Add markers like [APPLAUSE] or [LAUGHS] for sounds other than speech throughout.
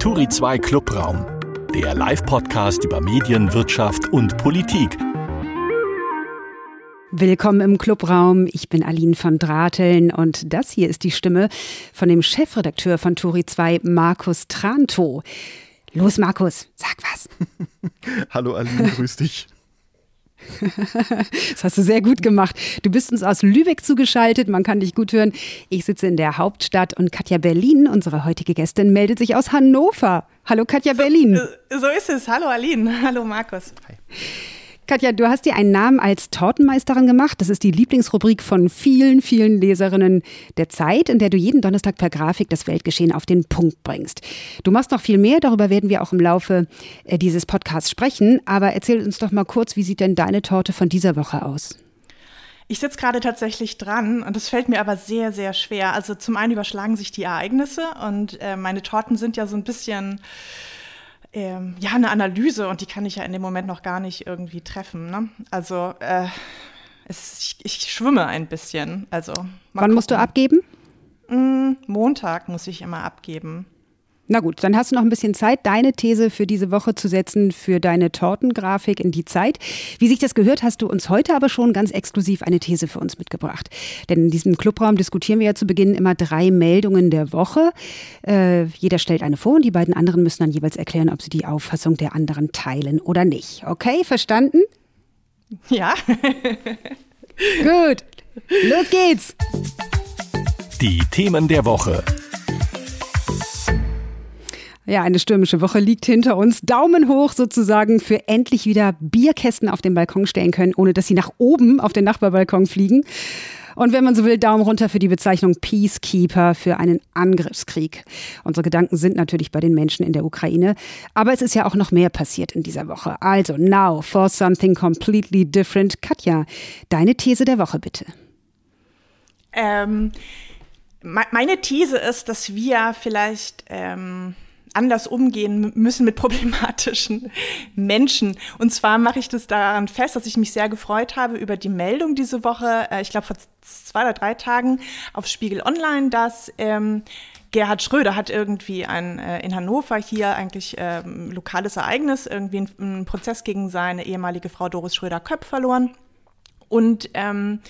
Turi 2 Clubraum, der Live-Podcast über Medien, Wirtschaft und Politik. Willkommen im Clubraum. Ich bin Aline von Drateln und das hier ist die Stimme von dem Chefredakteur von Turi 2, Markus Tranto. Los, Markus, sag was. [LAUGHS] Hallo Aline, grüß dich. [LAUGHS] Das hast du sehr gut gemacht. Du bist uns aus Lübeck zugeschaltet, man kann dich gut hören. Ich sitze in der Hauptstadt und Katja Berlin, unsere heutige Gästin, meldet sich aus Hannover. Hallo Katja Berlin. So, so ist es. Hallo Aline. Hallo Markus. Hi. Katja, du hast dir einen Namen als Tortenmeisterin gemacht. Das ist die Lieblingsrubrik von vielen, vielen Leserinnen der Zeit, in der du jeden Donnerstag per Grafik das Weltgeschehen auf den Punkt bringst. Du machst noch viel mehr, darüber werden wir auch im Laufe äh, dieses Podcasts sprechen. Aber erzähl uns doch mal kurz, wie sieht denn deine Torte von dieser Woche aus? Ich sitze gerade tatsächlich dran und es fällt mir aber sehr, sehr schwer. Also zum einen überschlagen sich die Ereignisse und äh, meine Torten sind ja so ein bisschen ähm, ja, eine Analyse und die kann ich ja in dem Moment noch gar nicht irgendwie treffen. Ne? Also äh, es, ich, ich, schwimme ein bisschen. Also, Wann gucken. musst du abgeben? Mm, Montag muss ich immer abgeben. Na gut, dann hast du noch ein bisschen Zeit, deine These für diese Woche zu setzen, für deine Tortengrafik in die Zeit. Wie sich das gehört, hast du uns heute aber schon ganz exklusiv eine These für uns mitgebracht. Denn in diesem Clubraum diskutieren wir ja zu Beginn immer drei Meldungen der Woche. Äh, jeder stellt eine vor und die beiden anderen müssen dann jeweils erklären, ob sie die Auffassung der anderen teilen oder nicht. Okay, verstanden? Ja. gut, los geht's. Die Themen der Woche. Ja, eine stürmische Woche liegt hinter uns. Daumen hoch sozusagen für endlich wieder Bierkästen auf den Balkon stellen können, ohne dass sie nach oben auf den Nachbarbalkon fliegen. Und wenn man so will, Daumen runter für die Bezeichnung Peacekeeper für einen Angriffskrieg. Unsere Gedanken sind natürlich bei den Menschen in der Ukraine. Aber es ist ja auch noch mehr passiert in dieser Woche. Also, now for something completely different. Katja, deine These der Woche bitte. Ähm, meine These ist, dass wir vielleicht ähm, anders umgehen müssen mit problematischen [LAUGHS] Menschen. Und zwar mache ich das daran fest, dass ich mich sehr gefreut habe über die Meldung diese Woche, äh, ich glaube vor zwei oder drei Tagen auf Spiegel Online, dass ähm, Gerhard Schröder hat irgendwie ein, äh, in Hannover hier eigentlich ähm, lokales Ereignis, irgendwie einen Prozess gegen seine ehemalige Frau Doris Schröder-Köpp verloren. Und ähm,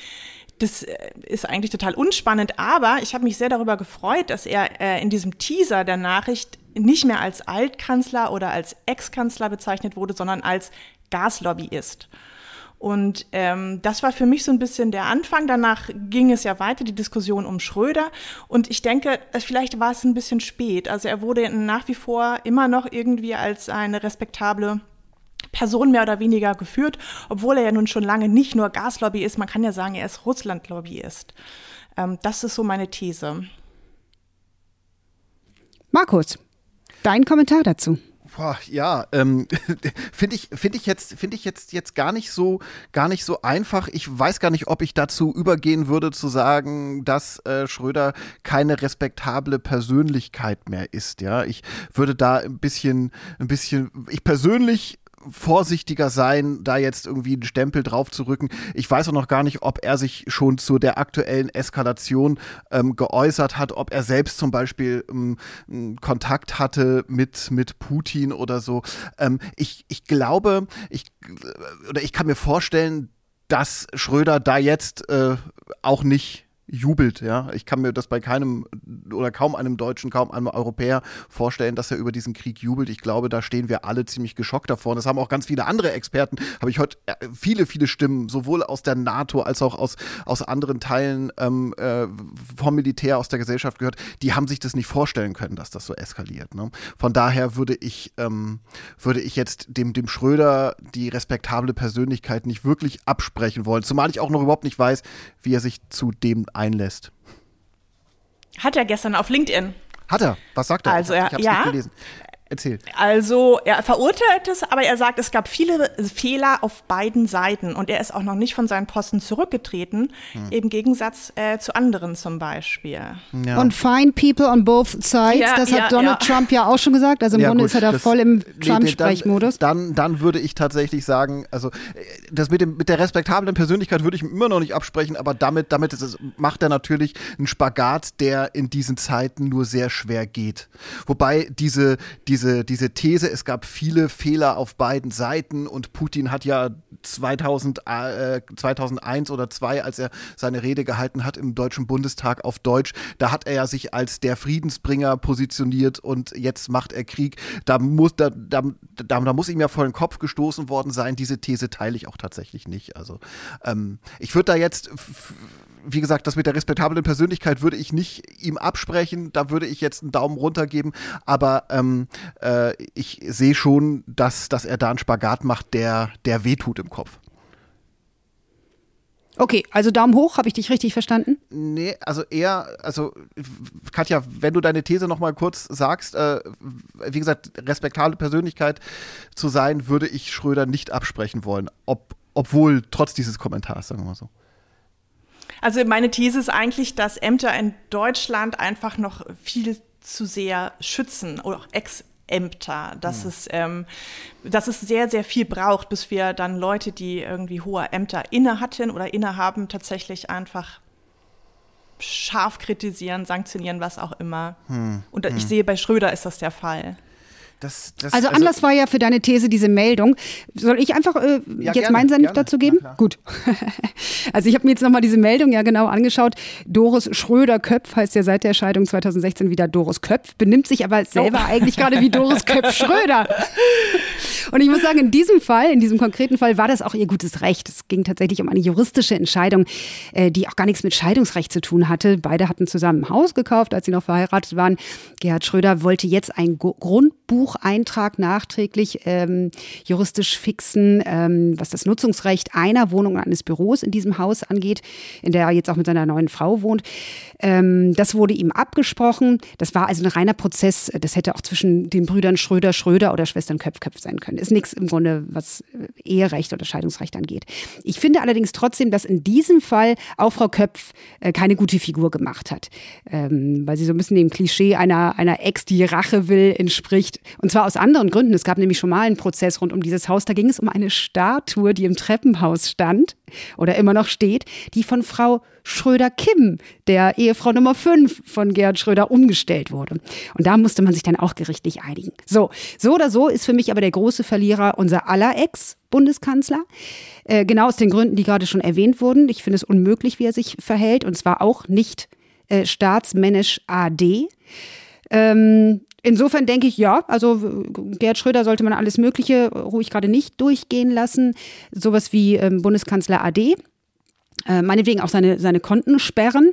das äh, ist eigentlich total unspannend, aber ich habe mich sehr darüber gefreut, dass er äh, in diesem Teaser der Nachricht nicht mehr als Altkanzler oder als Ex-Kanzler bezeichnet wurde, sondern als Gaslobbyist. Und ähm, das war für mich so ein bisschen der Anfang. Danach ging es ja weiter, die Diskussion um Schröder. Und ich denke, vielleicht war es ein bisschen spät. Also er wurde nach wie vor immer noch irgendwie als eine respektable Person mehr oder weniger geführt, obwohl er ja nun schon lange nicht nur Gaslobby ist. Man kann ja sagen, er ist Russland-Lobbyist. Ähm, das ist so meine These. Markus, Dein Kommentar dazu. Boah, ja, ähm, [LAUGHS] finde ich, finde ich jetzt, finde ich jetzt, jetzt gar nicht so, gar nicht so einfach. Ich weiß gar nicht, ob ich dazu übergehen würde zu sagen, dass äh, Schröder keine respektable Persönlichkeit mehr ist. Ja, ich würde da ein bisschen, ein bisschen, ich persönlich vorsichtiger sein, da jetzt irgendwie einen Stempel drauf zu rücken. Ich weiß auch noch gar nicht, ob er sich schon zu der aktuellen Eskalation ähm, geäußert hat, ob er selbst zum Beispiel ähm, Kontakt hatte mit, mit Putin oder so. Ähm, ich, ich glaube, ich, oder ich kann mir vorstellen, dass Schröder da jetzt äh, auch nicht jubelt, ja. Ich kann mir das bei keinem oder kaum einem Deutschen, kaum einem Europäer vorstellen, dass er über diesen Krieg jubelt. Ich glaube, da stehen wir alle ziemlich geschockt davor. Und das haben auch ganz viele andere Experten, habe ich heute äh, viele, viele Stimmen, sowohl aus der NATO als auch aus, aus anderen Teilen ähm, äh, vom Militär, aus der Gesellschaft gehört, die haben sich das nicht vorstellen können, dass das so eskaliert. Ne? Von daher würde ich, ähm, würde ich jetzt dem, dem Schröder die respektable Persönlichkeit nicht wirklich absprechen wollen. Zumal ich auch noch überhaupt nicht weiß, wie er sich zu dem einlässt. Hat er gestern auf LinkedIn. Hat er? Was sagt er? Also er, ja, gelesen. Erzähl. Also er verurteilt es, aber er sagt, es gab viele Fehler auf beiden Seiten und er ist auch noch nicht von seinen Posten zurückgetreten, hm. im Gegensatz äh, zu anderen zum Beispiel. Ja. Und fine people on both sides, ja, das hat Donald Trump ja auch schon gesagt. Also im Grunde gut, ist er da voll im Trump-Sprechmodus. Dann, dann, dann, würde ich tatsächlich sagen, also äh, das mit, dem, mit der respektablen Persönlichkeit würde ich immer noch nicht absprechen, aber damit, damit es, macht er natürlich einen Spagat, der in diesen Zeiten nur sehr schwer geht. Wobei diese, diese diese, diese These, es gab viele Fehler auf beiden Seiten und Putin hat ja 2000, äh, 2001 oder 2002, als er seine Rede gehalten hat im Deutschen Bundestag auf Deutsch, da hat er ja sich als der Friedensbringer positioniert und jetzt macht er Krieg. Da muss, da, da, da, da muss ihm ja vor den Kopf gestoßen worden sein. Diese These teile ich auch tatsächlich nicht. Also ähm, ich würde da jetzt wie gesagt, das mit der respektablen Persönlichkeit würde ich nicht ihm absprechen. Da würde ich jetzt einen Daumen runter geben. Aber ähm, äh, ich sehe schon, dass, dass er da einen Spagat macht, der, der wehtut im Kopf. Okay, also Daumen hoch, habe ich dich richtig verstanden? Nee, also eher, also Katja, wenn du deine These noch mal kurz sagst, äh, wie gesagt, respektable Persönlichkeit zu sein, würde ich Schröder nicht absprechen wollen, ob, obwohl trotz dieses Kommentars, sagen wir mal so. Also meine These ist eigentlich, dass Ämter in Deutschland einfach noch viel zu sehr schützen oder auch ex Ämter, dass, mhm. es, ähm, dass es sehr, sehr viel braucht, bis wir dann Leute, die irgendwie hohe Ämter inne hatten oder innehaben, tatsächlich einfach scharf kritisieren, sanktionieren, was auch immer. Hm. Und ich hm. sehe, bei Schröder ist das der Fall. Das, das, also, also Anlass war ja für deine These diese Meldung. Soll ich einfach äh, ja, jetzt gerne, meinen Senf gerne. dazu geben? Gut. [LAUGHS] also ich habe mir jetzt nochmal diese Meldung ja genau angeschaut. Doris Schröder-Köpf heißt ja seit der Scheidung 2016 wieder Doris Köpf, benimmt sich aber selber oh. eigentlich gerade wie Doris Köpf-Schröder. [LAUGHS] Und ich muss sagen, in diesem Fall, in diesem konkreten Fall, war das auch ihr gutes Recht. Es ging tatsächlich um eine juristische Entscheidung, äh, die auch gar nichts mit Scheidungsrecht zu tun hatte. Beide hatten zusammen ein Haus gekauft, als sie noch verheiratet waren. Gerhard Schröder wollte jetzt ein Grundbucheintrag nachträglich ähm, juristisch fixen, ähm, was das Nutzungsrecht einer Wohnung eines Büros in diesem Haus angeht, in der er jetzt auch mit seiner neuen Frau wohnt. Ähm, das wurde ihm abgesprochen. Das war also ein reiner Prozess. Das hätte auch zwischen den Brüdern Schröder, Schröder oder Schwestern Köpf, Köpf sein können. Ist nichts im Grunde, was Eherecht oder Scheidungsrecht angeht. Ich finde allerdings trotzdem, dass in diesem Fall auch Frau Köpf äh, keine gute Figur gemacht hat. Ähm, weil sie so ein bisschen dem Klischee einer, einer Ex, die Rache will, entspricht. Und zwar aus anderen Gründen. Es gab nämlich schon mal einen Prozess rund um dieses Haus. Da ging es um eine Statue, die im Treppenhaus stand oder immer noch steht, die von Frau Schröder-Kim, der Ehefrau Nummer 5 von Gerhard Schröder, umgestellt wurde. Und da musste man sich dann auch gerichtlich einigen. So, so oder so ist für mich aber der große Verlierer unser aller Ex-Bundeskanzler. Äh, genau aus den Gründen, die gerade schon erwähnt wurden. Ich finde es unmöglich, wie er sich verhält. Und zwar auch nicht äh, staatsmännisch AD. Ähm, Insofern denke ich, ja, also Gerhard Schröder sollte man alles Mögliche ruhig gerade nicht durchgehen lassen. Sowas wie ähm, Bundeskanzler AD. Äh, meinetwegen auch seine, seine Konten sperren.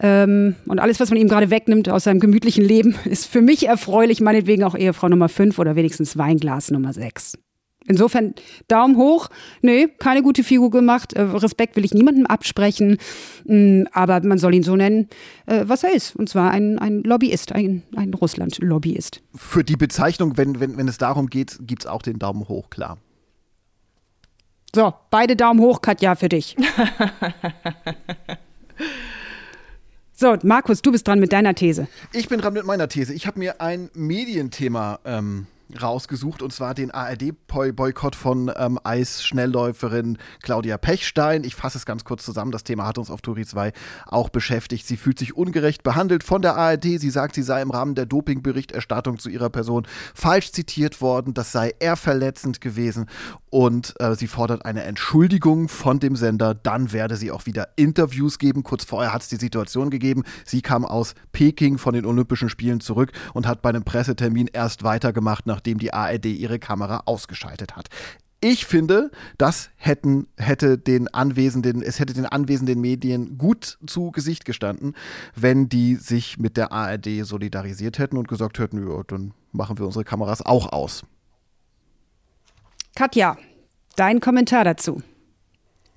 Ähm, und alles, was man ihm gerade wegnimmt aus seinem gemütlichen Leben, [LAUGHS] ist für mich erfreulich. Meinetwegen auch Ehefrau Nummer 5 oder wenigstens Weinglas Nummer 6. Insofern Daumen hoch. Nee, keine gute Figur gemacht. Äh, Respekt will ich niemandem absprechen. Mm, aber man soll ihn so nennen, äh, was er ist. Und zwar ein, ein Lobbyist, ein, ein Russland-Lobbyist. Für die Bezeichnung, wenn, wenn, wenn es darum geht, gibt es auch den Daumen hoch, klar. So, beide Daumen hoch, Katja, für dich. [LAUGHS] so, Markus, du bist dran mit deiner These. Ich bin dran mit meiner These. Ich habe mir ein Medienthema ähm, rausgesucht und zwar den ARD-Boykott von ähm, Eisschnellläuferin Claudia Pechstein. Ich fasse es ganz kurz zusammen. Das Thema hat uns auf Turi 2 auch beschäftigt. Sie fühlt sich ungerecht behandelt von der ARD. Sie sagt, sie sei im Rahmen der Dopingberichterstattung zu ihrer Person falsch zitiert worden. Das sei eher verletzend gewesen und äh, sie fordert eine Entschuldigung von dem Sender. Dann werde sie auch wieder Interviews geben. Kurz vorher hat es die Situation gegeben. Sie kam aus Peking von den Olympischen Spielen zurück und hat bei einem Pressetermin erst weitergemacht, nachdem die ARD ihre Kamera ausgeschaltet hat. Ich finde, das hätten, hätte den anwesenden, es hätte den anwesenden Medien gut zu Gesicht gestanden, wenn die sich mit der ARD solidarisiert hätten und gesagt hätten, ja, dann machen wir unsere Kameras auch aus. Katja, dein Kommentar dazu.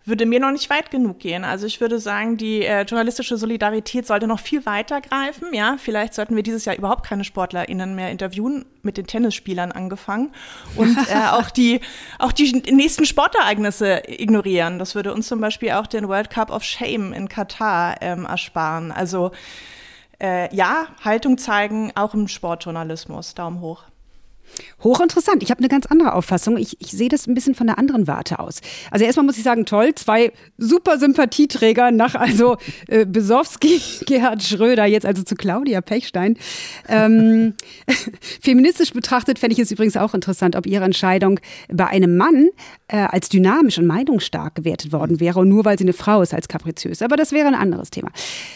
Würde mir noch nicht weit genug gehen. Also ich würde sagen, die äh, journalistische Solidarität sollte noch viel weiter greifen. Ja, vielleicht sollten wir dieses Jahr überhaupt keine SportlerInnen mehr interviewen, mit den Tennisspielern angefangen und [LAUGHS] äh, auch die auch die nächsten Sportereignisse ignorieren. Das würde uns zum Beispiel auch den World Cup of Shame in Katar ähm, ersparen. Also äh, ja, Haltung zeigen, auch im Sportjournalismus. Daumen hoch. Hochinteressant. Ich habe eine ganz andere Auffassung. Ich, ich sehe das ein bisschen von der anderen Warte aus. Also erstmal muss ich sagen, toll, zwei super Sympathieträger nach also äh, Besowski, [LAUGHS] Gerhard Schröder, jetzt also zu Claudia Pechstein. Ähm, [LAUGHS] feministisch betrachtet fände ich es übrigens auch interessant, ob ihre Entscheidung bei einem Mann äh, als dynamisch und meinungsstark gewertet worden wäre und nur weil sie eine Frau ist als kapriziös. Aber das wäre ein anderes Thema.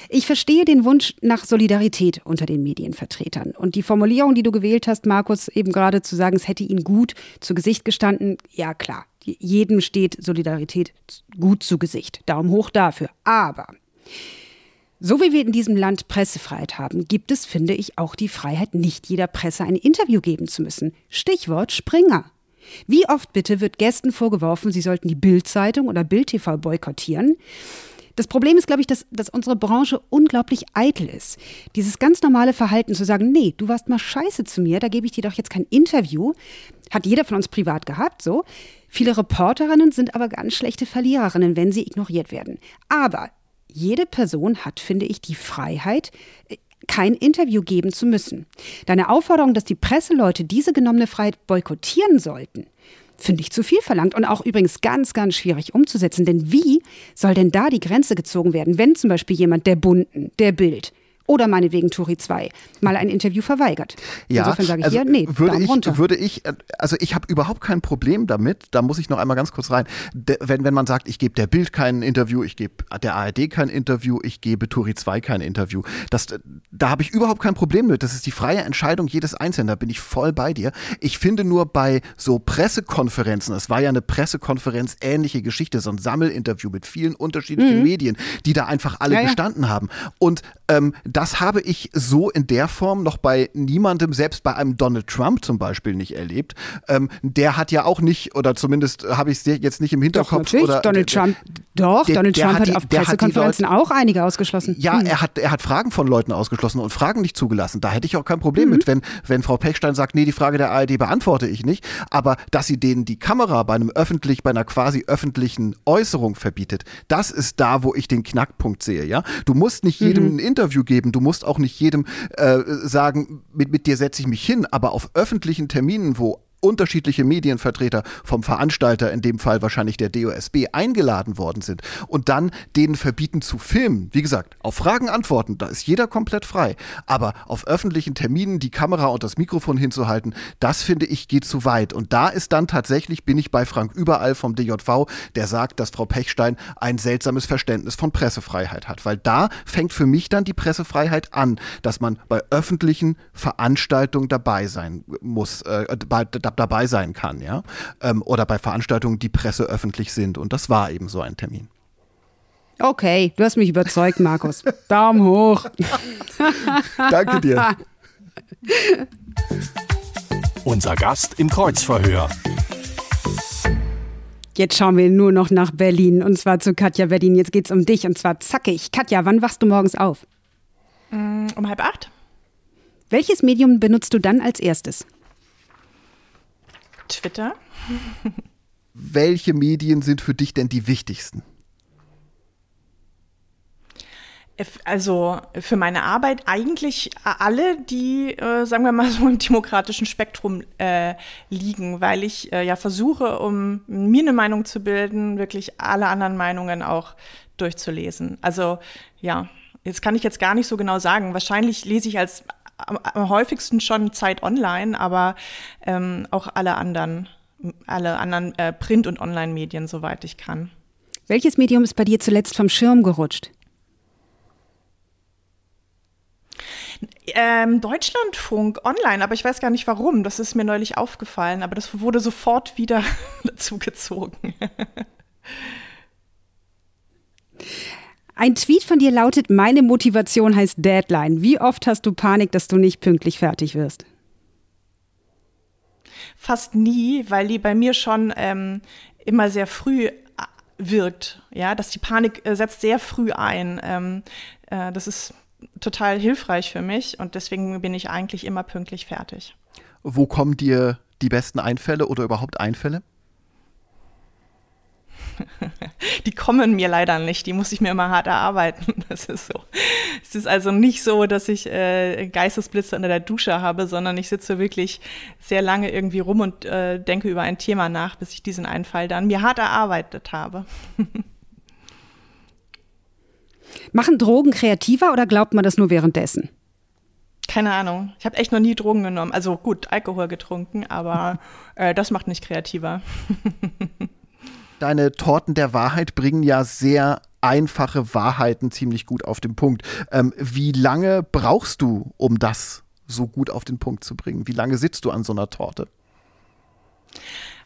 Ich verstehe den Wunsch nach Solidarität unter den Medienvertretern. Und die Formulierung, die du gewählt hast, Markus, eben gerade gerade zu sagen, es hätte ihnen gut zu Gesicht gestanden. Ja, klar, jedem steht Solidarität gut zu Gesicht. Daumen hoch dafür. Aber so wie wir in diesem Land Pressefreiheit haben, gibt es, finde ich, auch die Freiheit, nicht jeder Presse ein Interview geben zu müssen. Stichwort Springer. Wie oft bitte wird Gästen vorgeworfen, sie sollten die Bildzeitung oder Bild TV boykottieren? Das Problem ist, glaube ich, dass, dass unsere Branche unglaublich eitel ist. Dieses ganz normale Verhalten zu sagen, nee, du warst mal scheiße zu mir, da gebe ich dir doch jetzt kein Interview, hat jeder von uns privat gehabt, so. Viele Reporterinnen sind aber ganz schlechte Verliererinnen, wenn sie ignoriert werden. Aber jede Person hat, finde ich, die Freiheit, äh, kein Interview geben zu müssen. Deine Aufforderung, dass die Presseleute diese genommene Freiheit boykottieren sollten, finde ich zu viel verlangt und auch übrigens ganz, ganz schwierig umzusetzen. Denn wie soll denn da die Grenze gezogen werden, wenn zum Beispiel jemand der Bunten, der Bild, oder meinetwegen Turi 2 mal ein Interview verweigert. Ja, Insofern sage ich also hier, nee, würde ich, runter. würde ich, also ich habe überhaupt kein Problem damit, da muss ich noch einmal ganz kurz rein, de, wenn, wenn man sagt, ich gebe der Bild kein Interview, ich gebe der ARD kein Interview, ich gebe Turi 2 kein Interview, das, da habe ich überhaupt kein Problem mit, das ist die freie Entscheidung jedes Einzelnen, da bin ich voll bei dir. Ich finde nur bei so Pressekonferenzen, es war ja eine Pressekonferenz ähnliche Geschichte, so ein Sammelinterview mit vielen unterschiedlichen mhm. Medien, die da einfach alle ja, gestanden ja. haben und ähm, das habe ich so in der Form noch bei niemandem, selbst bei einem Donald Trump zum Beispiel, nicht erlebt. Ähm, der hat ja auch nicht, oder zumindest habe ich es jetzt nicht im Hinterkopf. Doch, natürlich. Oder, Donald der, Trump, doch, der, Donald Trump hat, die, auf Pressekonferenzen auch einige ausgeschlossen. Ja, hm. er, hat, er hat Fragen von Leuten ausgeschlossen und Fragen nicht zugelassen. Da hätte ich auch kein Problem mhm. mit, wenn, wenn Frau Pechstein sagt, nee, die Frage der ARD beantworte ich nicht. Aber dass sie denen die Kamera bei einem öffentlich, bei einer quasi öffentlichen Äußerung verbietet, das ist da, wo ich den Knackpunkt sehe. Ja, Du musst nicht jedem mhm. ein Interview geben, du musst auch nicht jedem äh, sagen, mit, mit dir setze ich mich hin, aber auf öffentlichen Terminen, wo unterschiedliche Medienvertreter vom Veranstalter, in dem Fall wahrscheinlich der DOSB, eingeladen worden sind und dann denen verbieten zu filmen. Wie gesagt, auf Fragen antworten, da ist jeder komplett frei. Aber auf öffentlichen Terminen die Kamera und das Mikrofon hinzuhalten, das finde ich geht zu weit. Und da ist dann tatsächlich, bin ich bei Frank Überall vom DJV, der sagt, dass Frau Pechstein ein seltsames Verständnis von Pressefreiheit hat. Weil da fängt für mich dann die Pressefreiheit an, dass man bei öffentlichen Veranstaltungen dabei sein muss, äh, bei, dabei sein kann, ja. Ähm, oder bei Veranstaltungen, die presseöffentlich sind. Und das war eben so ein Termin. Okay, du hast mich überzeugt, Markus. [LAUGHS] Daumen hoch. [LAUGHS] Danke dir. [LAUGHS] Unser Gast im Kreuzverhör. Jetzt schauen wir nur noch nach Berlin und zwar zu Katja Berlin. Jetzt geht es um dich und zwar zackig. Katja, wann wachst du morgens auf? Mm, um halb acht. Welches Medium benutzt du dann als erstes? Twitter. Welche Medien sind für dich denn die wichtigsten? Also für meine Arbeit eigentlich alle, die, äh, sagen wir mal so im demokratischen Spektrum äh, liegen, weil ich äh, ja versuche, um mir eine Meinung zu bilden, wirklich alle anderen Meinungen auch durchzulesen. Also ja, jetzt kann ich jetzt gar nicht so genau sagen. Wahrscheinlich lese ich als am, am häufigsten schon Zeit online, aber ähm, auch alle anderen, alle anderen äh, Print- und Online-Medien, soweit ich kann. Welches Medium ist bei dir zuletzt vom Schirm gerutscht? Ähm, Deutschlandfunk online, aber ich weiß gar nicht warum. Das ist mir neulich aufgefallen, aber das wurde sofort wieder [LAUGHS] dazugezogen. [LAUGHS] Ein Tweet von dir lautet, meine Motivation heißt Deadline. Wie oft hast du Panik, dass du nicht pünktlich fertig wirst? Fast nie, weil die bei mir schon ähm, immer sehr früh wirkt. Ja, dass die Panik äh, setzt sehr früh ein. Ähm, äh, das ist total hilfreich für mich und deswegen bin ich eigentlich immer pünktlich fertig. Wo kommen dir die besten Einfälle oder überhaupt Einfälle? Die kommen mir leider nicht, die muss ich mir immer hart erarbeiten. [LAUGHS] Das ist so. Es ist also nicht so, dass ich äh, Geistesblitze unter der Dusche habe, sondern ich sitze wirklich sehr lange irgendwie rum und äh, denke über ein Thema nach, bis ich diesen Einfall dann mir hart erarbeitet habe. [LAUGHS] Machen Drogen kreativer oder glaubt man das nur währenddessen? Keine Ahnung. Ich habe echt noch nie Drogen genommen. Also gut, Alkohol getrunken, aber [LAUGHS] äh, das macht nicht kreativer. Deine Torten der Wahrheit bringen ja sehr einfache Wahrheiten ziemlich gut auf den Punkt. Ähm, wie lange brauchst du, um das so gut auf den Punkt zu bringen? Wie lange sitzt du an so einer Torte?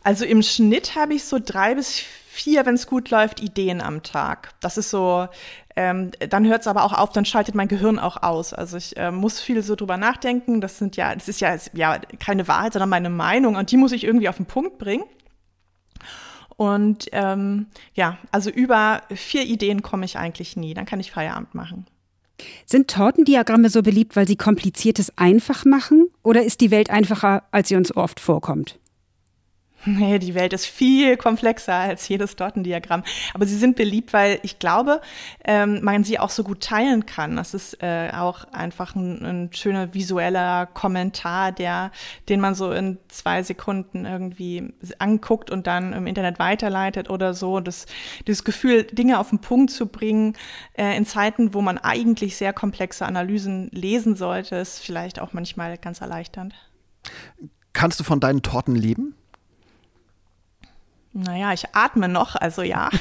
Also im Schnitt habe ich so drei bis vier, wenn es gut läuft, Ideen am Tag. Das ist so, ähm, dann hört es aber auch auf, dann schaltet mein Gehirn auch aus. Also ich äh, muss viel so drüber nachdenken. Das sind ja, das ist ja, ja keine Wahrheit, sondern meine Meinung und die muss ich irgendwie auf den Punkt bringen. Und ähm, ja, also über vier Ideen komme ich eigentlich nie. Dann kann ich Feierabend machen. Sind Tortendiagramme so beliebt, weil sie Kompliziertes einfach machen? Oder ist die Welt einfacher, als sie uns oft vorkommt? Nee, die Welt ist viel komplexer als jedes Tortendiagramm. Aber sie sind beliebt, weil ich glaube, ähm, man sie auch so gut teilen kann. Das ist äh, auch einfach ein, ein, schöner visueller Kommentar, der, den man so in zwei Sekunden irgendwie anguckt und dann im Internet weiterleitet oder so. Das, dieses Gefühl, Dinge auf den Punkt zu bringen, äh, in Zeiten, wo man eigentlich sehr komplexe Analysen lesen sollte, ist vielleicht auch manchmal ganz erleichternd. Kannst du von deinen Torten leben? Naja, ich atme noch, also ja. [LAUGHS]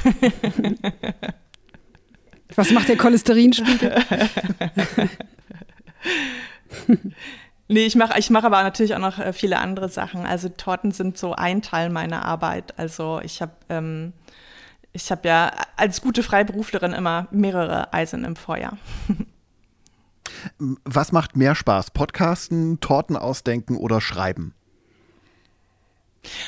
Was macht der Cholesterinspiegel? [LAUGHS] nee, ich mache ich mach aber natürlich auch noch äh, viele andere Sachen. Also Torten sind so ein Teil meiner Arbeit. Also ich habe ähm, ich habe ja als gute Freiberuflerin immer mehrere Eisen im Feuer. [LAUGHS] Was macht mehr Spaß? Podcasten, Torten ausdenken oder schreiben?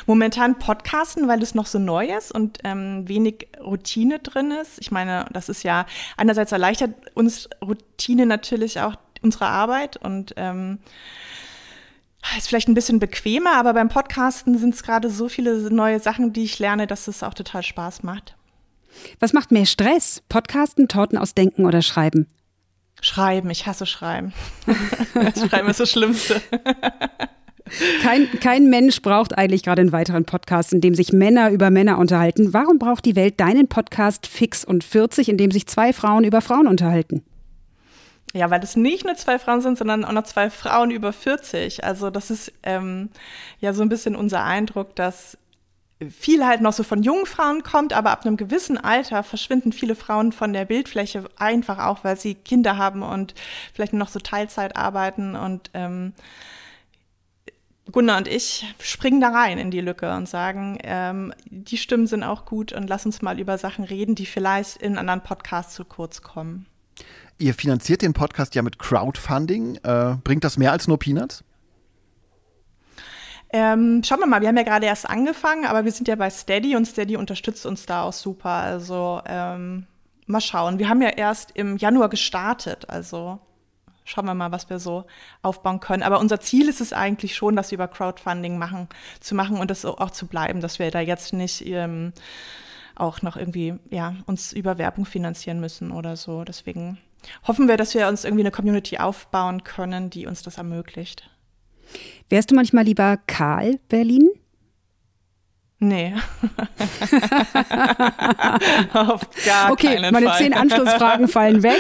Momentan Podcasten, weil es noch so neu ist und ähm, wenig Routine drin ist. Ich meine, das ist ja einerseits erleichtert uns Routine natürlich auch unsere Arbeit und ähm, ist vielleicht ein bisschen bequemer, aber beim Podcasten sind es gerade so viele neue Sachen, die ich lerne, dass es auch total Spaß macht. Was macht mehr Stress? Podcasten, Torten ausdenken oder schreiben? Schreiben, ich hasse Schreiben. [LAUGHS] schreiben ist das Schlimmste. [LAUGHS] Kein, kein Mensch braucht eigentlich gerade einen weiteren Podcast, in dem sich Männer über Männer unterhalten. Warum braucht die Welt deinen Podcast Fix und 40, in dem sich zwei Frauen über Frauen unterhalten? Ja, weil das nicht nur zwei Frauen sind, sondern auch noch zwei Frauen über 40. Also das ist ähm, ja so ein bisschen unser Eindruck, dass viel halt noch so von jungen Frauen kommt, aber ab einem gewissen Alter verschwinden viele Frauen von der Bildfläche einfach auch, weil sie Kinder haben und vielleicht noch so Teilzeit arbeiten und ähm, Gunnar und ich springen da rein in die Lücke und sagen, ähm, die Stimmen sind auch gut und lass uns mal über Sachen reden, die vielleicht in anderen Podcasts zu kurz kommen. Ihr finanziert den Podcast ja mit Crowdfunding. Äh, bringt das mehr als nur Peanuts? Ähm, schauen wir mal, wir haben ja gerade erst angefangen, aber wir sind ja bei Steady und Steady unterstützt uns da auch super. Also ähm, mal schauen. Wir haben ja erst im Januar gestartet, also schauen wir mal, was wir so aufbauen können. Aber unser Ziel ist es eigentlich schon, das über Crowdfunding machen, zu machen und das auch zu bleiben, dass wir da jetzt nicht ähm, auch noch irgendwie, ja, uns über Werbung finanzieren müssen oder so. Deswegen hoffen wir, dass wir uns irgendwie eine Community aufbauen können, die uns das ermöglicht. Wärst du manchmal lieber Karl Berlin? Nee. [LAUGHS] Auf gar okay, keinen meine Fall. zehn Anschlussfragen fallen weg,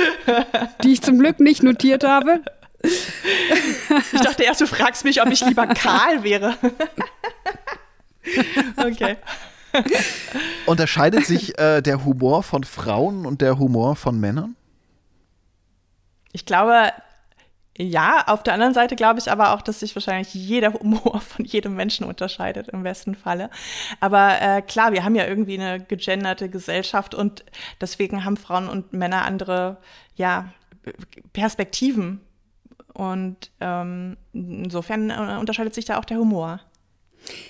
die ich zum Glück nicht notiert habe. Ich dachte erst, du fragst mich, ob ich lieber Karl wäre. okay. Unterscheidet sich äh, der Humor von Frauen und der Humor von Männern? Ich glaube, ja, auf der anderen Seite glaube ich aber auch, dass sich wahrscheinlich jeder Humor [LAUGHS] von jedem Menschen unterscheidet, im besten Falle. Aber äh, klar, wir haben ja irgendwie eine gegenderte Gesellschaft und deswegen haben Frauen und Männer andere, ja, Perspektiven. Und ähm, insofern äh, unterscheidet sich da auch der Humor.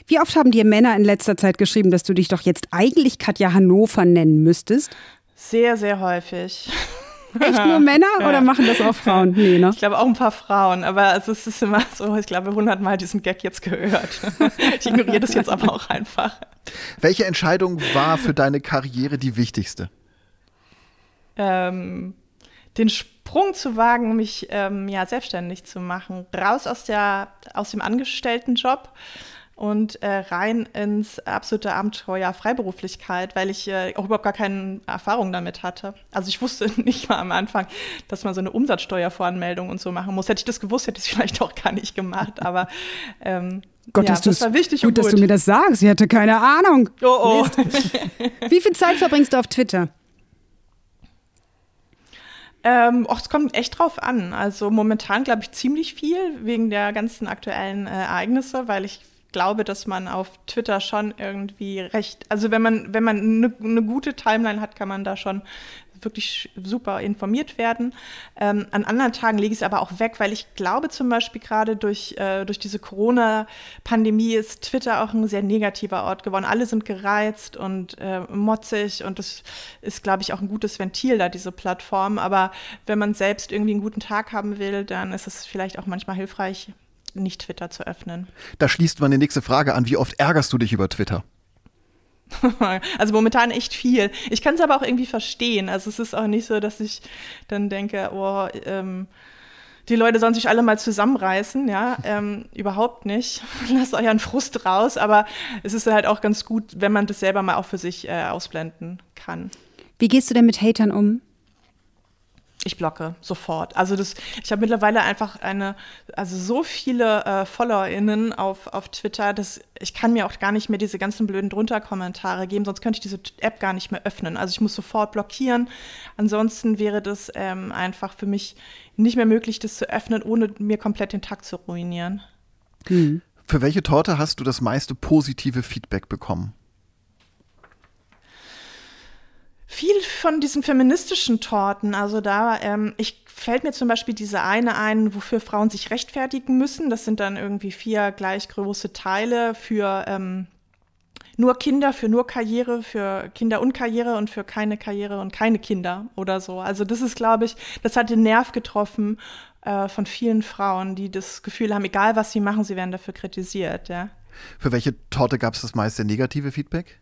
Wie oft haben dir Männer in letzter Zeit geschrieben, dass du dich doch jetzt eigentlich Katja Hannover nennen müsstest? Sehr, sehr häufig. [LAUGHS] [LAUGHS] Echt nur Männer ja. oder machen das auch Frauen? Nee, ne? Ich glaube auch ein paar Frauen, aber es ist immer so, ich glaube, hundertmal diesen Gag jetzt gehört. [LAUGHS] ich ignoriere das jetzt aber auch einfach. Welche Entscheidung war für deine Karriere die wichtigste? Ähm, den Sprung zu wagen, mich ähm, ja, selbstständig zu machen, raus aus, der, aus dem Angestelltenjob und äh, rein ins absolute Abenteuer Freiberuflichkeit, weil ich äh, auch überhaupt gar keine Erfahrung damit hatte. Also ich wusste [LAUGHS] nicht mal am Anfang, dass man so eine Umsatzsteuervoranmeldung und so machen muss. Hätte ich das gewusst, hätte ich es vielleicht auch gar nicht gemacht. Aber ähm, Gott, ja, das war wichtig gut, gut, dass du mir das sagst. Ich hatte keine Ahnung. Oh, oh. [LAUGHS] Wie viel Zeit verbringst du auf Twitter? Ähm, och, es kommt echt drauf an. Also momentan glaube ich ziemlich viel wegen der ganzen aktuellen äh, Ereignisse, weil ich glaube, dass man auf Twitter schon irgendwie recht, also wenn man, wenn man eine ne gute Timeline hat, kann man da schon wirklich super informiert werden. Ähm, an anderen Tagen lege ich es aber auch weg, weil ich glaube zum Beispiel gerade durch, äh, durch diese Corona-Pandemie ist Twitter auch ein sehr negativer Ort geworden. Alle sind gereizt und äh, motzig und das ist, glaube ich, auch ein gutes Ventil da, diese Plattform. Aber wenn man selbst irgendwie einen guten Tag haben will, dann ist es vielleicht auch manchmal hilfreich, nicht Twitter zu öffnen. Da schließt man die nächste Frage an. Wie oft ärgerst du dich über Twitter? [LAUGHS] Also momentan echt viel. Ich kann es aber auch irgendwie verstehen. Also es ist auch nicht so, dass ich dann denke, oh, ähm, die Leute sollen sich alle mal zusammenreißen, ja, ähm, [LAUGHS] überhaupt nicht. [LAUGHS] Lasst euren Frust raus, aber es ist halt auch ganz gut, wenn man das selber mal auch für sich äh, ausblenden kann. Wie gehst du denn mit Hatern um? Ich blocke sofort. Also das, ich habe mittlerweile einfach eine, also so viele äh, FollowerInnen auf, auf Twitter, dass ich kann mir auch gar nicht mehr diese ganzen blöden drunter-Kommentare geben, sonst könnte ich diese App gar nicht mehr öffnen. Also ich muss sofort blockieren. Ansonsten wäre das ähm, einfach für mich nicht mehr möglich, das zu öffnen, ohne mir komplett den Tag zu ruinieren. Hm. Für welche Torte hast du das meiste positive Feedback bekommen? Viel von diesen feministischen Torten. Also da, ähm, ich fällt mir zum Beispiel diese eine ein, wofür Frauen sich rechtfertigen müssen. Das sind dann irgendwie vier gleich große Teile für ähm, nur Kinder, für nur Karriere, für Kinder und Karriere und für keine Karriere und keine Kinder oder so. Also das ist, glaube ich, das hat den Nerv getroffen äh, von vielen Frauen, die das Gefühl haben, egal was sie machen, sie werden dafür kritisiert. Ja. Für welche Torte gab es das meiste negative Feedback?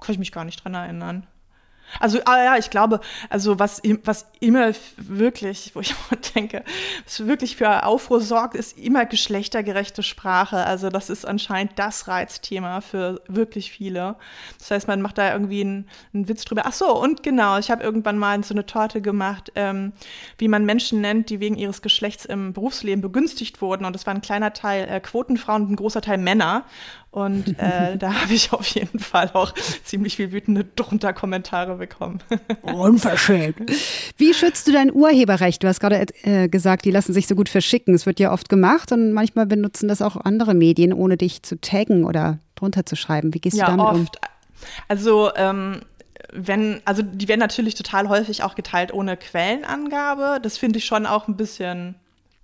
Kann ich mich gar nicht dran erinnern. Also, ah ja, ich glaube, also was, was immer wirklich, wo ich [LAUGHS] denke, was wirklich für Aufruhr sorgt, ist immer geschlechtergerechte Sprache. Also das ist anscheinend das Reizthema für wirklich viele. Das heißt, man macht da irgendwie einen, einen Witz drüber. Ach so, und genau, ich habe irgendwann mal so eine Torte gemacht, ähm, wie man Menschen nennt, die wegen ihres Geschlechts im Berufsleben begünstigt wurden. Und das war ein kleiner Teil äh, Quotenfrauen und ein großer Teil Männer. Und äh, [LAUGHS] da habe ich auf jeden Fall auch ziemlich viel wütende drunter Kommentare bekommen. [LAUGHS] Unverschämt. Wie schützt du dein Urheberrecht? Du hast gerade äh, gesagt, die lassen sich so gut verschicken. Es wird ja oft gemacht und manchmal benutzen das auch andere Medien, ohne dich zu taggen oder drunter zu schreiben. Wie gehst ja, du damit oft. um? Also ähm, wenn, also die werden natürlich total häufig auch geteilt ohne Quellenangabe. Das finde ich schon auch ein bisschen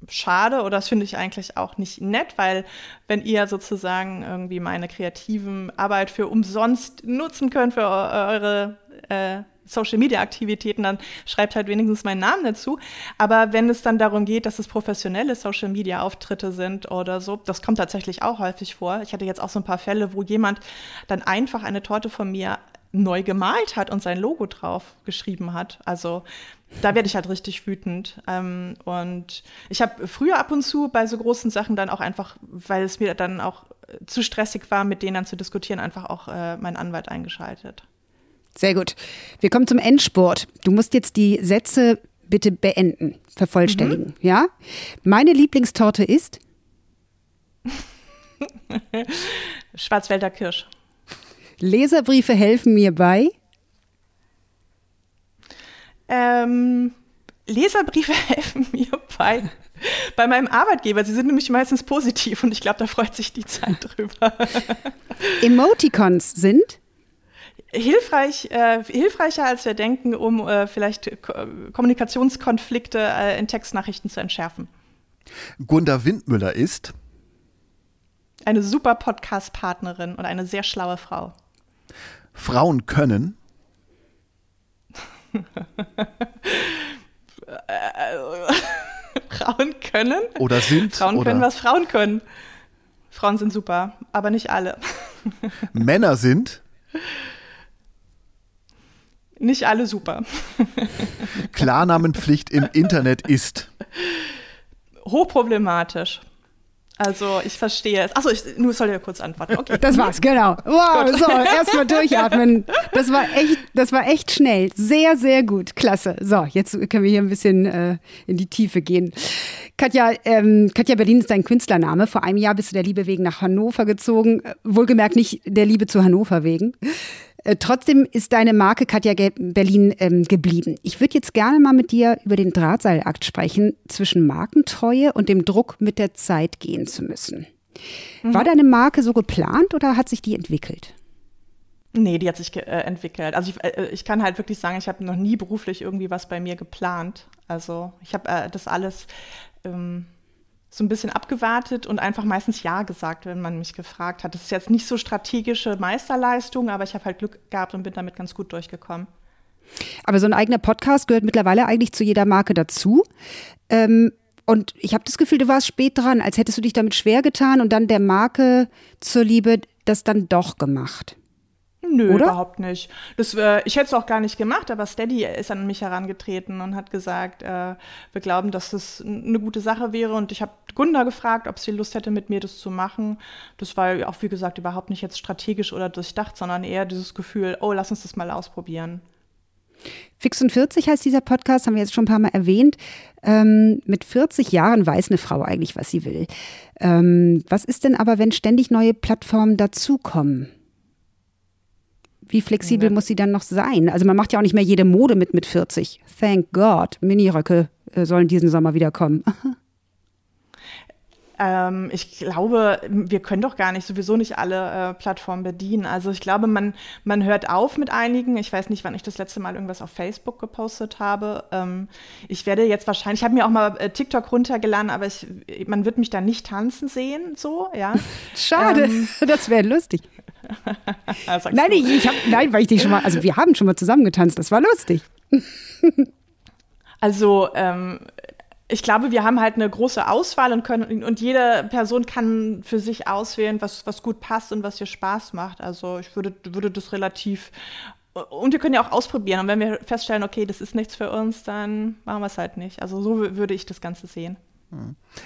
schade oder das finde ich eigentlich auch nicht nett, weil wenn ihr sozusagen irgendwie meine kreativen Arbeit für umsonst nutzen könnt für eure äh, Social Media Aktivitäten, dann schreibt halt wenigstens meinen Namen dazu. Aber wenn es dann darum geht, dass es professionelle Social Media Auftritte sind oder so, das kommt tatsächlich auch häufig vor. Ich hatte jetzt auch so ein paar Fälle, wo jemand dann einfach eine Torte von mir neu gemalt hat und sein Logo drauf geschrieben hat. Also da werde ich halt richtig wütend. Ähm, und ich habe früher ab und zu bei so großen Sachen dann auch einfach, weil es mir dann auch äh, zu stressig war, mit denen dann zu diskutieren, einfach auch äh, meinen Anwalt eingeschaltet. Sehr gut. Wir kommen zum Endspurt. Du musst jetzt die Sätze bitte beenden, vervollständigen. Mhm. Ja? Meine Lieblingstorte ist? [LAUGHS] Schwarzwälder Kirsch. Leserbriefe helfen mir bei? Ähm, Leserbriefe [LAUGHS] helfen mir bei, bei meinem Arbeitgeber. Sie sind nämlich meistens positiv und ich glaube, da freut sich die Zeit [LAUGHS] drüber. Emoticons sind? hilfreich, äh, hilfreicher, als wir denken, um äh, vielleicht Ko Kommunikationskonflikte äh, in Textnachrichten zu entschärfen. Gunda Windmüller ist Eine super Podcast-Partnerin und eine sehr schlaue Frau. Frauen können. [LAUGHS] Frauen können. Oder sind. Frauen oder können, was Frauen können. Frauen sind super, aber nicht alle. [LAUGHS] Männer sind. Nicht alle super. Klarnamenpflicht im Internet ist. Hochproblematisch. Also ich verstehe es. Achso, ich nur soll ja kurz antworten. Okay. Das war's, genau. Wow, so, erstmal durchatmen. Das war echt, das war echt schnell. Sehr, sehr gut. Klasse. So, jetzt können wir hier ein bisschen äh, in die Tiefe gehen. Katja, ähm, Katja Berlin ist dein Künstlername. Vor einem Jahr bist du der Liebe wegen nach Hannover gezogen. Wohlgemerkt nicht der Liebe zu Hannover wegen. Äh, trotzdem ist deine Marke Katja Berlin ähm, geblieben. Ich würde jetzt gerne mal mit dir über den Drahtseilakt sprechen, zwischen Markentreue und dem Druck, mit der Zeit gehen zu müssen. Mhm. War deine Marke so geplant oder hat sich die entwickelt? Nee, die hat sich äh, entwickelt. Also ich, äh, ich, kann halt wirklich sagen, ich habe noch nie beruflich irgendwie was bei mir geplant. Also ich habe äh, das alles ähm, so ein bisschen abgewartet und einfach meistens Ja gesagt, wenn man mich gefragt hat. Das ist jetzt nicht so strategische Meisterleistung, aber ich habe halt Glück gehabt und bin damit ganz gut durchgekommen. Aber so ein eigener Podcast gehört mittlerweile eigentlich zu jeder Marke dazu. Ähm, und ich habe das Gefühl, du warst spät dran, als hättest du dich damit schwer getan und dann der Marke zur Liebe das dann doch gemacht. Nö, Oder? überhaupt nicht. Das, äh, ich hätte es auch gar nicht gemacht, aber Steady ist an mich herangetreten und hat gesagt, äh, wir glauben, dass das eine gute Sache wäre. Und ich habe Gunda gefragt, ob sie Lust hätte, mit mir das zu machen. Das war auch, wie gesagt, überhaupt nicht jetzt strategisch oder durchdacht, sondern eher dieses Gefühl, oh, lass uns das mal ausprobieren. Fix und 40 heißt dieser Podcast, haben wir jetzt schon ein paar Mal erwähnt. Ähm, mit 40 Jahren weiß eine Frau eigentlich, was sie will. Ähm, was ist denn aber, wenn ständig neue Plattformen dazukommen? Wie flexibel ja. muss sie dann noch sein? Also man macht ja auch nicht mehr jede Mode mit mit 40. Thank God. Miniröcke äh, sollen diesen Sommer wieder kommen. [LAUGHS] Ähm, ich glaube, wir können doch gar nicht, sowieso nicht alle äh, Plattformen bedienen. Also ich glaube, man, man hört auf mit einigen. Ich weiß nicht, wann ich das letzte Mal irgendwas auf Facebook gepostet habe. Ähm, ich werde jetzt wahrscheinlich, ich habe mir auch mal äh, TikTok runtergeladen, aber ich, man wird mich da nicht tanzen sehen, so, ja. [LAUGHS] Schade, ähm, das wäre lustig. Nein, ich, ich hab, nein, weil ich dich schon mal, also wir haben schon mal zusammen getanzt, das war lustig. also ähm, ich glaube, wir haben halt eine große Auswahl und können und jede Person kann für sich auswählen, was, was gut passt und was ihr Spaß macht. Also ich würde, würde das relativ und wir können ja auch ausprobieren. Und wenn wir feststellen, okay, das ist nichts für uns, dann machen wir es halt nicht. Also so würde ich das Ganze sehen.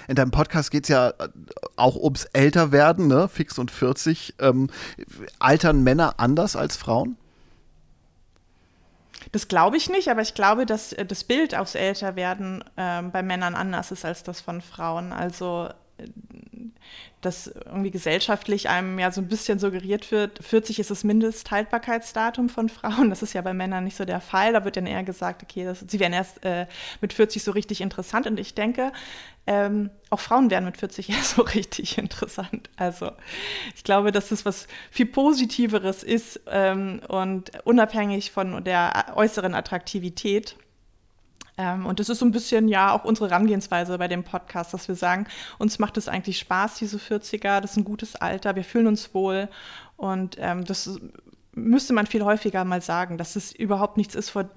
In deinem Podcast geht es ja äh, auch ums Älterwerden, ne? Fix und 40. Ähm, altern Männer anders als Frauen? Das glaube ich nicht, aber ich glaube, dass äh, das Bild aufs Älterwerden äh, bei Männern anders ist als das von Frauen. Also äh, dass irgendwie gesellschaftlich einem ja so ein bisschen suggeriert wird, 40 ist das Mindesthaltbarkeitsdatum von Frauen. Das ist ja bei Männern nicht so der Fall. Da wird dann eher gesagt, okay, das, sie werden erst äh, mit 40 so richtig interessant. Und ich denke, ähm, auch Frauen werden mit 40 [LAUGHS] erst so richtig interessant. Also ich glaube, dass das was viel Positiveres ist ähm, und unabhängig von der äußeren Attraktivität. Ähm, und das ist so ein bisschen ja auch unsere Herangehensweise bei dem Podcast, dass wir sagen, uns macht es eigentlich Spaß, diese 40er, das ist ein gutes Alter, wir fühlen uns wohl und ähm, das müsste man viel häufiger mal sagen, dass es überhaupt nichts ist, vor,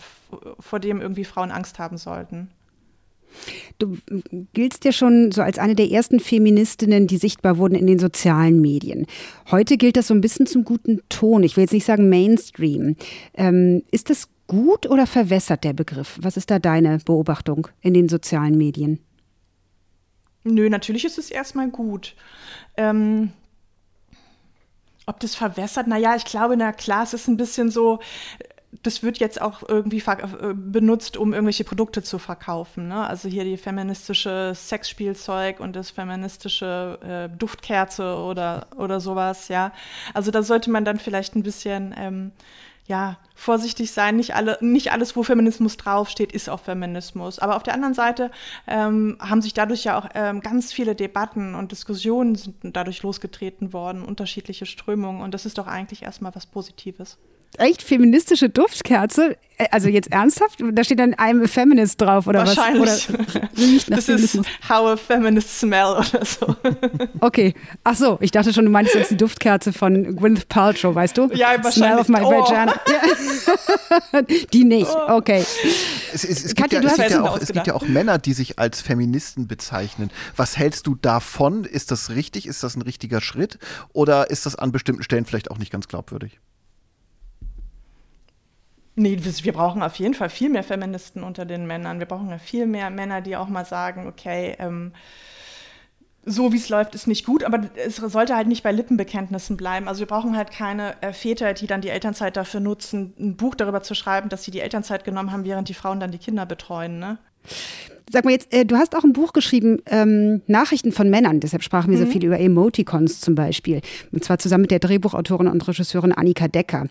vor dem irgendwie Frauen Angst haben sollten. Du giltst ja schon so als eine der ersten Feministinnen, die sichtbar wurden in den sozialen Medien. Heute gilt das so ein bisschen zum guten Ton. Ich will jetzt nicht sagen Mainstream. Ähm, ist das gut oder verwässert der Begriff? Was ist da deine Beobachtung in den sozialen Medien? Nö, natürlich ist es erstmal gut. Ähm, ob das verwässert? Naja, ich glaube, na klar, es ist ein bisschen so, das wird jetzt auch irgendwie äh, benutzt, um irgendwelche Produkte zu verkaufen. Ne? Also hier die feministische Sexspielzeug und das feministische äh, Duftkerze oder, oder sowas, ja. Also da sollte man dann vielleicht ein bisschen ähm, ja, vorsichtig sein. Nicht, alle, nicht alles, wo Feminismus draufsteht, ist auch Feminismus. Aber auf der anderen Seite ähm, haben sich dadurch ja auch ähm, ganz viele Debatten und Diskussionen sind dadurch losgetreten worden, unterschiedliche Strömungen. Und das ist doch eigentlich erstmal was Positives. Echt feministische Duftkerze. Äh, also jetzt ernsthaft? Da steht dann I'm a feminist drauf oder Wahrscheinlich. was? Wahrscheinlich. das ist How a Feminist Smell oder so. [LAUGHS] Okay. Ach so, ich dachte schon, du meinst jetzt die Duftkerze von Gwyneth Paltrow, weißt du? Ja, wahrscheinlich. Smell of my oh. vagina. [LAUGHS] Ja. [LAUGHS] die nicht. Okay. Es, es, es, Katja, gibt, ja, es, gibt ja auch, es gibt ja auch Männer, die sich als Feministen bezeichnen. Was hältst du davon? Ist das richtig? Ist das ein richtiger Schritt? Oder ist das an bestimmten Stellen vielleicht auch nicht ganz glaubwürdig? Nee, wir brauchen auf jeden Fall viel mehr Feministen unter den Männern. Wir brauchen ja viel mehr Männer, die auch mal sagen, okay, ähm, so wie es läuft, ist nicht gut, aber es sollte halt nicht bei Lippenbekenntnissen bleiben. Also wir brauchen halt keine äh, Väter, die dann die Elternzeit dafür nutzen, ein Buch darüber zu schreiben, dass sie die Elternzeit genommen haben, während die Frauen dann die Kinder betreuen. Ne? Sag mal jetzt, äh, du hast auch ein Buch geschrieben, ähm, Nachrichten von Männern. Deshalb sprachen wir Mhm. so viel über Emoticons zum Beispiel. Und zwar zusammen mit der Drehbuchautorin und Regisseurin Annika Decker.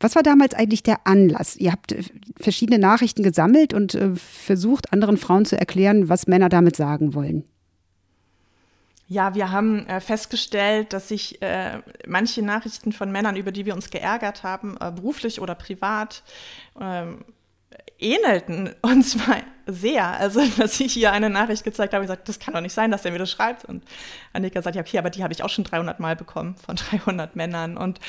Was war damals eigentlich der Anlass? Ihr habt äh, verschiedene Nachrichten gesammelt und äh, versucht, anderen Frauen zu erklären, was Männer damit sagen wollen. Ja, wir haben äh, festgestellt, dass sich äh, manche Nachrichten von Männern, über die wir uns geärgert haben, äh, beruflich oder privat, ähm, ähnelten. Und zwar sehr. Also, dass ich hier eine Nachricht gezeigt habe und gesagt, das kann doch nicht sein, dass der mir das schreibt. Und Annika sagt, ja, okay, aber die habe ich auch schon 300 Mal bekommen von 300 Männern. Und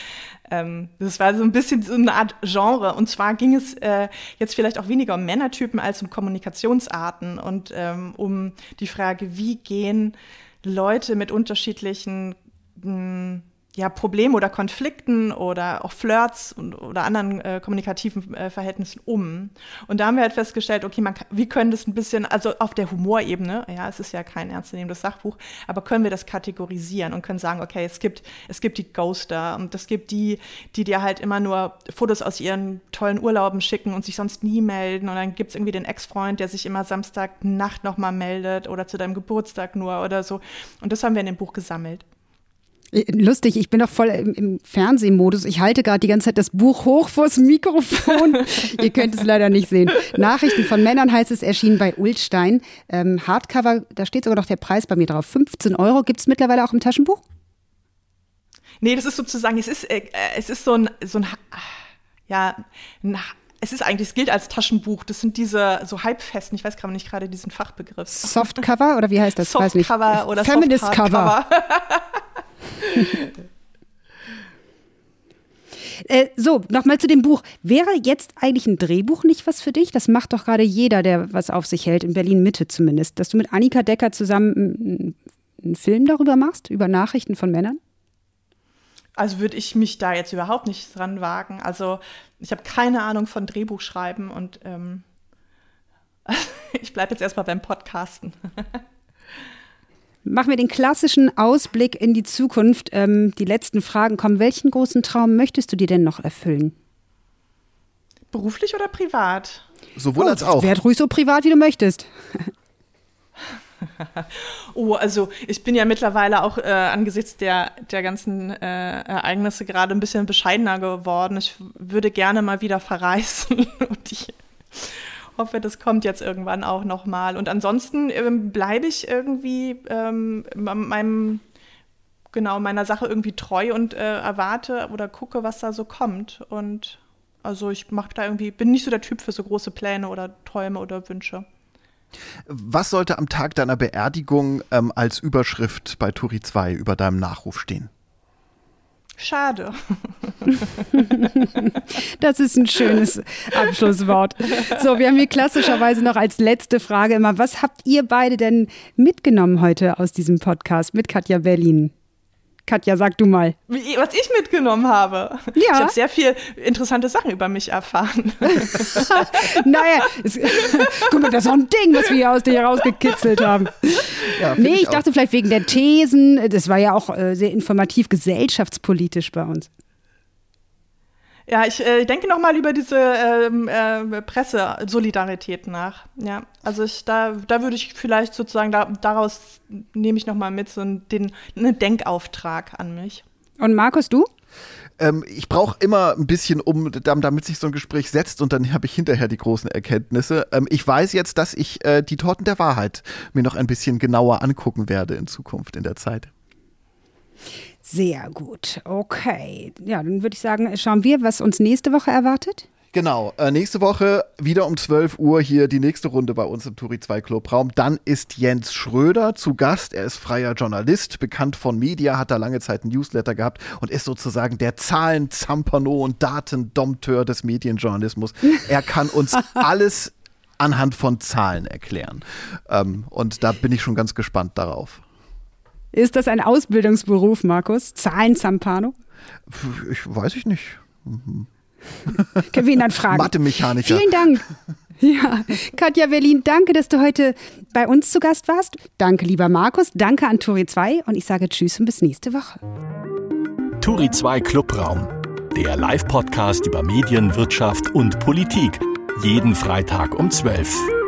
ähm, das war so ein bisschen so eine Art Genre. Und zwar ging es äh, jetzt vielleicht auch weniger um Männertypen als um Kommunikationsarten und ähm, um die Frage, wie gehen Leute mit unterschiedlichen mh, ja, Problemen oder Konflikten oder auch Flirts und, oder anderen äh, kommunikativen äh, Verhältnissen um. Und da haben wir halt festgestellt, okay, man, wir können das ein bisschen, also auf der Humorebene, ja, es ist ja kein ernstzunehmendes Sachbuch, aber können wir das kategorisieren und können sagen, okay, es gibt, es gibt die Ghoster und es gibt die, die dir halt immer nur Fotos aus ihren tollen Urlauben schicken und sich sonst nie melden. Und dann gibt es irgendwie den Ex-Freund, der sich immer Samstagnacht nochmal meldet oder zu deinem Geburtstag nur oder so. Und das haben wir in dem Buch gesammelt. Äh, Lustig, ich bin doch voll im, im Fernsehmodus. Ich halte gerade die ganze Zeit das Buch hoch vors Mikrofon. [LAUGHS] Ihr könnt es leider nicht sehen. Nachrichten von Männern heißt es, erschienen bei Ulstein. Ähm, Hardcover, da steht sogar noch der Preis bei mir drauf. 15 Euro. Gibt es mittlerweile auch im Taschenbuch? Nee, das ist sozusagen, es ist, äh, es ist so ein, so ein, ja, ein, es ist eigentlich, es gilt als Taschenbuch. Das sind diese so Halbfesten, ich weiß gerade nicht gerade diesen Fachbegriff. Softcover oder wie heißt das? Softcover oder Feminist Cover. [LAUGHS] [LAUGHS] Äh, so, nochmal zu dem Buch. Wäre jetzt eigentlich ein Drehbuch nicht was für dich? Das macht doch gerade jeder, der was auf sich hält, in Berlin Mitte zumindest. Dass du mit Annika Decker zusammen einen- einen Film darüber machst, über Nachrichten von Männern? Also würde ich mich da jetzt überhaupt nicht dran wagen. Also ich habe keine Ahnung von Drehbuchschreiben und ähm, [LAUGHS] ich bleibe jetzt erstmal beim Podcasten. [LAUGHS] Machen wir den klassischen Ausblick in die Zukunft. Ähm, die letzten Fragen kommen. Welchen großen Traum möchtest du dir denn noch erfüllen? Beruflich oder privat? Sowohl als auch. Werd ruhig so privat, wie du möchtest. [LAUGHS] Oh, also ich bin ja mittlerweile auch äh, angesichts der, der ganzen äh, Ereignisse gerade ein bisschen bescheidener geworden. Ich würde gerne mal wieder verreisen [LAUGHS] und ich hoffe, das kommt jetzt irgendwann auch noch mal. Und ansonsten ähm, bleibe ich irgendwie ähm, meinem genau meiner Sache irgendwie treu und äh, erwarte oder gucke, was da so kommt. Und also ich mache da irgendwie bin nicht so der Typ für so große Pläne oder Träume oder Wünsche. Was sollte am Tag deiner Beerdigung ähm, als Überschrift bei Turi 2 über deinem Nachruf stehen? Schade. [LAUGHS] Das ist ein schönes Abschlusswort. So, wir haben hier klassischerweise noch als letzte Frage immer, was habt ihr beide denn mitgenommen heute aus diesem Podcast mit Katja Berlin? Katja, sag du mal. Was ich mitgenommen habe. Ja. Ich habe sehr viel interessante Sachen über mich erfahren. [LAUGHS] Naja, es, [LAUGHS] guck mal, das ist doch ein Ding, was wir hier aus dir rausgekitzelt haben. Ja, Nee, ich auch. dachte vielleicht wegen der Thesen. Das war ja auch äh, sehr informativ gesellschaftspolitisch bei uns. Ja, ich äh, denke noch mal über diese ähm, äh, Pressesolidarität nach. Ja, also ich, da, da würde ich vielleicht sozusagen, da, daraus nehme ich noch mal mit so einen, den, einen Denkauftrag an mich. Und Markus, du? Ähm, ich brauche immer ein bisschen, um dam- damit sich so ein Gespräch setzt und dann habe ich hinterher die großen Erkenntnisse. Ähm, ich weiß jetzt, dass ich äh, die Torten der Wahrheit mir noch ein bisschen genauer angucken werde in Zukunft in der Zeit. Sehr gut. Okay. Ja, dann würde ich sagen, schauen wir, was uns nächste Woche erwartet. Genau, äh, nächste Woche wieder um 12 Uhr hier die nächste Runde bei uns im Turi 2 Clubraum. Dann ist Jens Schröder zu Gast. Er ist freier Journalist, bekannt von Media, hat da lange Zeit ein Newsletter gehabt und ist sozusagen der Zahlen-Zampano und Datendompteur des Medienjournalismus. Er kann uns [LAUGHS] alles anhand von Zahlen erklären. Ähm, und da bin ich schon ganz gespannt darauf. Ist das ein Ausbildungsberuf, Markus? Zahlen-Zampano? Ich weiß ich nicht. Können wir ihn dann fragen. Mathe-Mechaniker. Vielen Dank. Ja, Katja Berlin, danke, dass du heute bei uns zu Gast warst. Danke, lieber Markus. Danke an Turi 2 und ich sage Tschüss und bis nächste Woche. Turi 2 Clubraum, der Live-Podcast über Medien, Wirtschaft und Politik. Jeden Freitag um 12 Uhr.